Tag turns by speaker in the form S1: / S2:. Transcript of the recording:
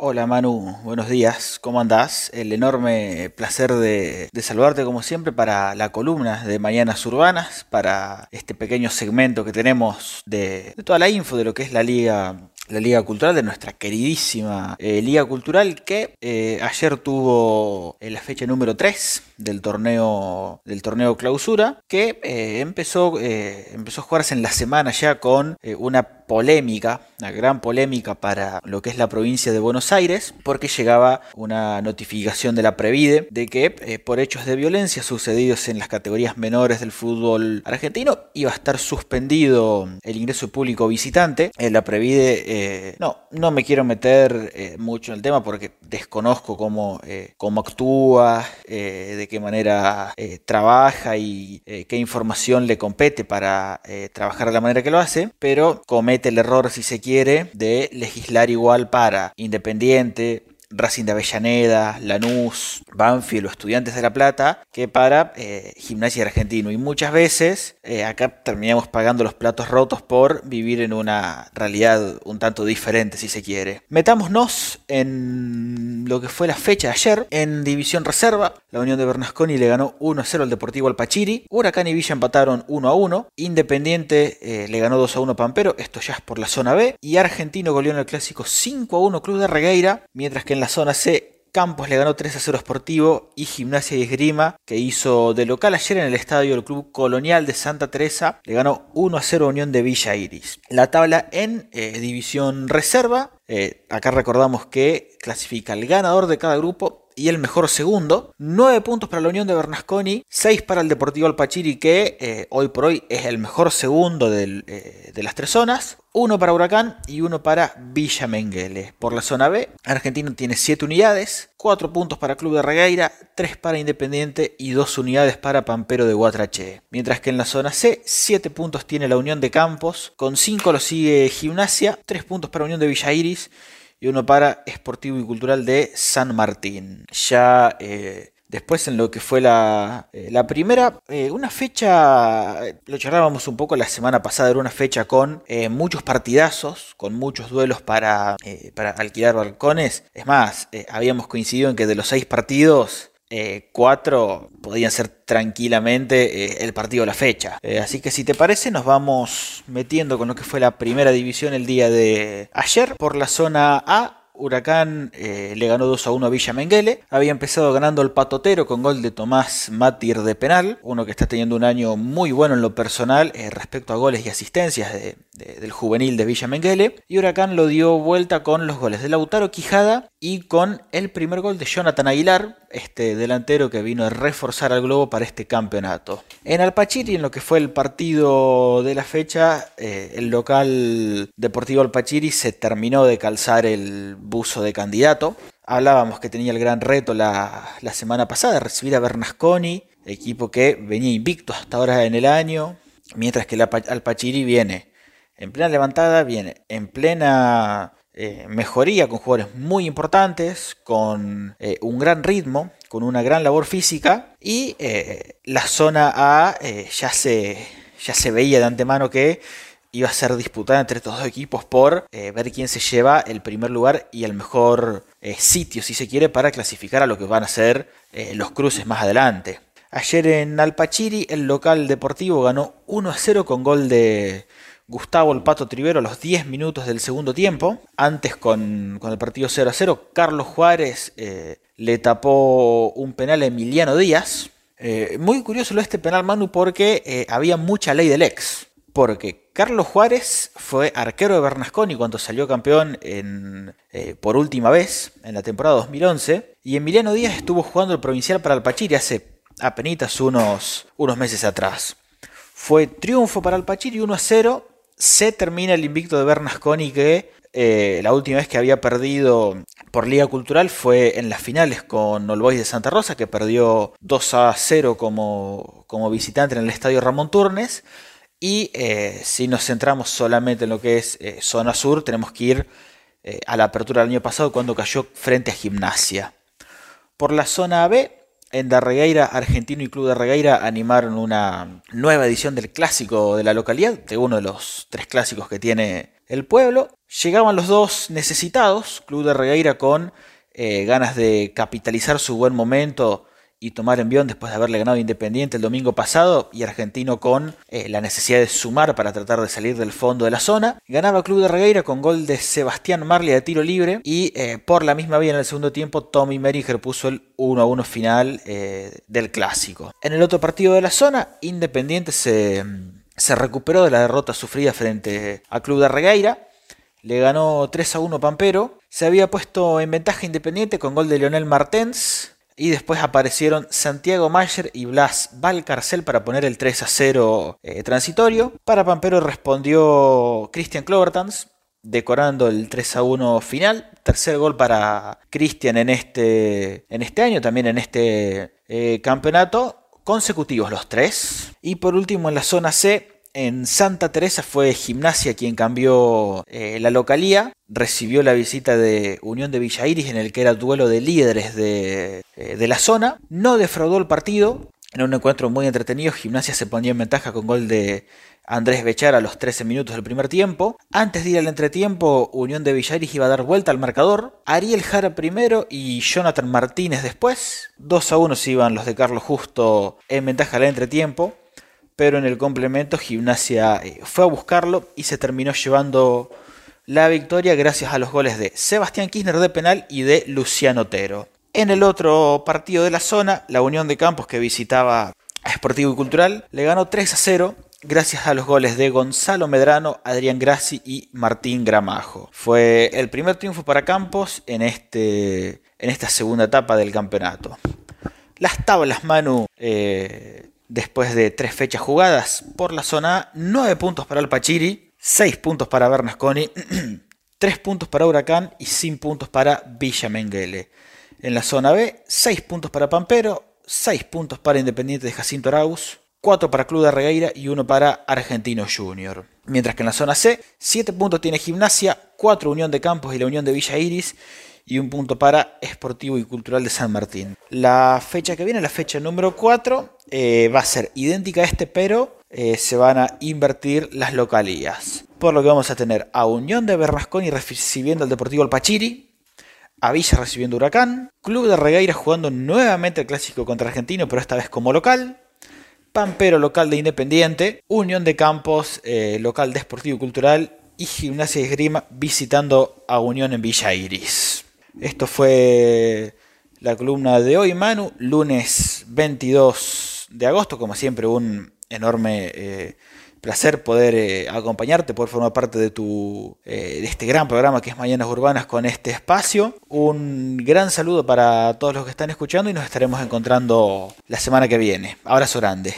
S1: Hola Manu, buenos días, ¿cómo andás? El enorme placer de, saludarte como siempre para la columna de Mañanas Urbanas, para este pequeño segmento que tenemos de, toda la info de lo que es la Liga la Liga Cultural de nuestra queridísima eh, Liga Cultural que eh, ayer tuvo eh, la fecha número 3 del torneo del torneo clausura que empezó empezó a jugarse en la semana ya con una polémica, una gran polémica para lo que es la provincia de Buenos Aires, porque llegaba una notificación de la Previde de que eh, por hechos de violencia sucedidos en las categorías menores del fútbol argentino iba a estar suspendido el ingreso público visitante. Eh, la Previde, eh, no, no me quiero meter mucho en el tema porque desconozco cómo, cómo actúa, de qué manera trabaja y qué información le compete para trabajar de la manera que lo hace, pero comete el error, si se quiere, de legislar igual para Independiente, Racing de Avellaneda, Lanús, Banfield o Estudiantes de La Plata que para eh, Gimnasia Argentino. Y muchas veces eh, acá terminamos pagando los platos rotos por vivir en una realidad un tanto diferente, si se quiere. Metámonos en lo que fue la fecha de ayer. En División Reserva, la Unión de Bernasconi le ganó 1-0 al Deportivo Alpachiri. Huracán y Villa empataron 1-1. Independiente eh, le ganó 2-1 Pampero. Esto ya es por la zona B. Y Argentino goleó en el clásico 5-1 Club de Regueira. Mientras que en la zona C Campos le ganó 3 a 0 Sportivo y Gimnasia y Esgrima, que hizo de local ayer en el estadio del Club Colonial de Santa Teresa, le ganó 1 a 0 Unión de Villa Iris. La tabla en eh, división reserva, eh, acá recordamos que clasifica el ganador de cada grupo y el mejor segundo. 9 puntos para la Unión de Bernasconi, 6 para el Deportivo Alpachiri, que eh, hoy por hoy es el mejor segundo eh, de las tres zonas. 1 para Huracán y 1 para Villa Menguele. Por la zona B, Argentino tiene 7 unidades, 4 puntos para Club de Regueira, 3 para Independiente y 2 unidades para Pampero de Guatrache. Mientras que en la zona C, 7 puntos tiene la Unión de Campos, con 5 lo sigue Gimnasia, 3 puntos para Unión de Villa Iris y uno para Esportivo y Cultural de San Martín. Ya eh, después en lo que fue la, eh, la primera, eh, una fecha, lo charlábamos un poco la semana pasada, era una fecha con muchos partidazos, con muchos duelos para, para alquilar balcones. Es más, habíamos coincidido en que de los seis partidos, eh, cuatro podían ser tranquilamente eh, el partido de la fecha. Eh, así que si te parece, nos vamos metiendo con lo que fue la primera división el día de ayer por la zona A. Huracán le ganó 2 a 1 a Villa Menguele. Había empezado ganando el patotero con gol de Tomás Matir de penal. Uno que está teniendo un año muy bueno en lo personal respecto a goles y asistencias del juvenil de Villa Menguele. Y Huracán lo dio vuelta con los goles de Lautaro Quijada y con el primer gol de Jonathan Aguilar este delantero que vino a reforzar al globo para este campeonato. En Alpachiri, en lo que fue el partido de la fecha, eh, el local Deportivo Alpachiri se terminó de calzar el buzo de candidato. Hablábamos que tenía el gran reto la, semana pasada, recibir a Bernasconi, equipo que venía invicto hasta ahora en el año, mientras que el Alpachiri viene en plena levantada, viene en plena eh, mejoría con jugadores muy importantes, con eh, un gran ritmo, con una gran labor física y eh, la zona A ya, se, ya se veía de antemano que iba a ser disputada entre estos dos equipos por ver quién se lleva el primer lugar y el mejor sitio, si se quiere, para clasificar a lo que van a ser los cruces más adelante. Ayer en Alpachiri el local deportivo ganó 1 a 0 con gol de Gustavo el Pato Trivero a los 10 minutos del segundo tiempo. Antes con, el partido 0 a 0, Carlos Juárez eh, le tapó un penal a Emiliano Díaz. Eh, muy curioso lo este penal, Manu, porque eh, había mucha ley del ex. Porque Carlos Juárez fue arquero de Bernasconi cuando salió campeón en, por última vez en la temporada 2011. Y Emiliano Díaz estuvo jugando el provincial para el Pachiri hace apenas unos, unos meses atrás. Fue triunfo para el Pachiri 1 a 0 se termina el invicto de Bernasconi que eh, la última vez que había perdido por Liga Cultural fue en las finales con All Boys de Santa Rosa, que perdió 2 a 0 como, como visitante en el estadio Ramón Turnes. Y eh, si nos centramos solamente en lo que es eh, zona sur, tenemos que ir a la apertura del año pasado cuando cayó frente a Gimnasia. Por la zona B, en Darregueira, Argentino y Club de Regueira animaron una nueva edición del clásico de la localidad, de uno de los tres clásicos que tiene el pueblo. Llegaban los dos necesitados, Club de Regueira con eh, ganas de capitalizar su buen momento y tomar envión después de haberle ganado Independiente el domingo pasado y Argentino con eh, la necesidad de sumar para tratar de salir del fondo de la zona. Ganaba Club de Regueira con gol de Sebastián Marley de tiro libre y eh, por la misma vía en el segundo tiempo Tommy Meringer puso el 1 a 1 final eh, del clásico. En el otro partido de la zona, Independiente se, se recuperó de la derrota sufrida frente a Club de Regueira. Le ganó 3 a 1 Pampero. Se había puesto en ventaja Independiente con gol de Leonel Martens y después aparecieron Santiago Mayer y Blas Valcarcel para poner el 3 a 0 eh, transitorio. Para Pampero respondió Christian Clovertans, decorando el 3 a 1 final. Tercer gol para Christian en este, en este año, también en este eh, campeonato. Consecutivos los tres. Y por último en la zona C, en Santa Teresa fue Gimnasia quien cambió eh, la localía. Recibió la visita de Unión de Villa Iris en el que era duelo de líderes de, eh, la zona. No defraudó el partido. En un encuentro muy entretenido, Gimnasia se ponía en ventaja con gol de Andrés Bechar a los 13 minutos del primer tiempo. Antes de ir al entretiempo, Unión de Iris iba a dar vuelta al marcador. Ariel Jara primero y Jonathan Martínez después. 2 a 1 se iban los de Carlos Justo en ventaja al entretiempo pero en el complemento Gimnasia eh, fue a buscarlo y se terminó llevando la victoria gracias a los goles de Sebastián Kirchner de penal y de Luciano Otero. En el otro partido de la zona, la Unión de Campos que visitaba a Sportivo y Cultural le ganó 3 a 0 gracias a los goles de Gonzalo Medrano, Adrián Grassi y Martín Gramajo. Fue el primer triunfo para Campos en, este, en esta segunda etapa del campeonato. Las tablas, Manu, eh, después de tres fechas jugadas por la zona A, 9 puntos para el Pachiri, 6 puntos para Bernasconi, 3 puntos para Huracán y 5 puntos para Villa Menguele. En la zona B, 6 puntos para Pampero, 6 puntos para Independiente de Jacinto Arauz, 4 para Club de Regueira y 1 para Argentino Junior. Mientras que en la zona C, 7 puntos tiene Gimnasia, 4 Unión de Campos y la Unión de Villa Iris y un punto para Esportivo y Cultural de San Martín. La fecha que viene, la fecha número 4, eh, va a ser idéntica a este, pero eh, se van a invertir las localías. Por lo que vamos a tener a Unión de Bernasconi recibiendo al Deportivo Alpachiri, a Villa recibiendo Huracán, Club de Regueira jugando nuevamente el clásico contra Argentino, pero esta vez como local, Pampero local de Independiente, Unión de Campos eh, local de Esportivo y Cultural y Gimnasia de Grima visitando a Unión en Villa Iris. Esto fue la columna de hoy, Manu, lunes 22 de agosto, como siempre un enorme eh, placer poder eh, acompañarte, poder formar parte de, tu, eh, de este gran programa que es Mañanas Urbanas con este espacio. Un gran saludo para todos los que están escuchando y nos estaremos encontrando la semana que viene. Abrazo grande.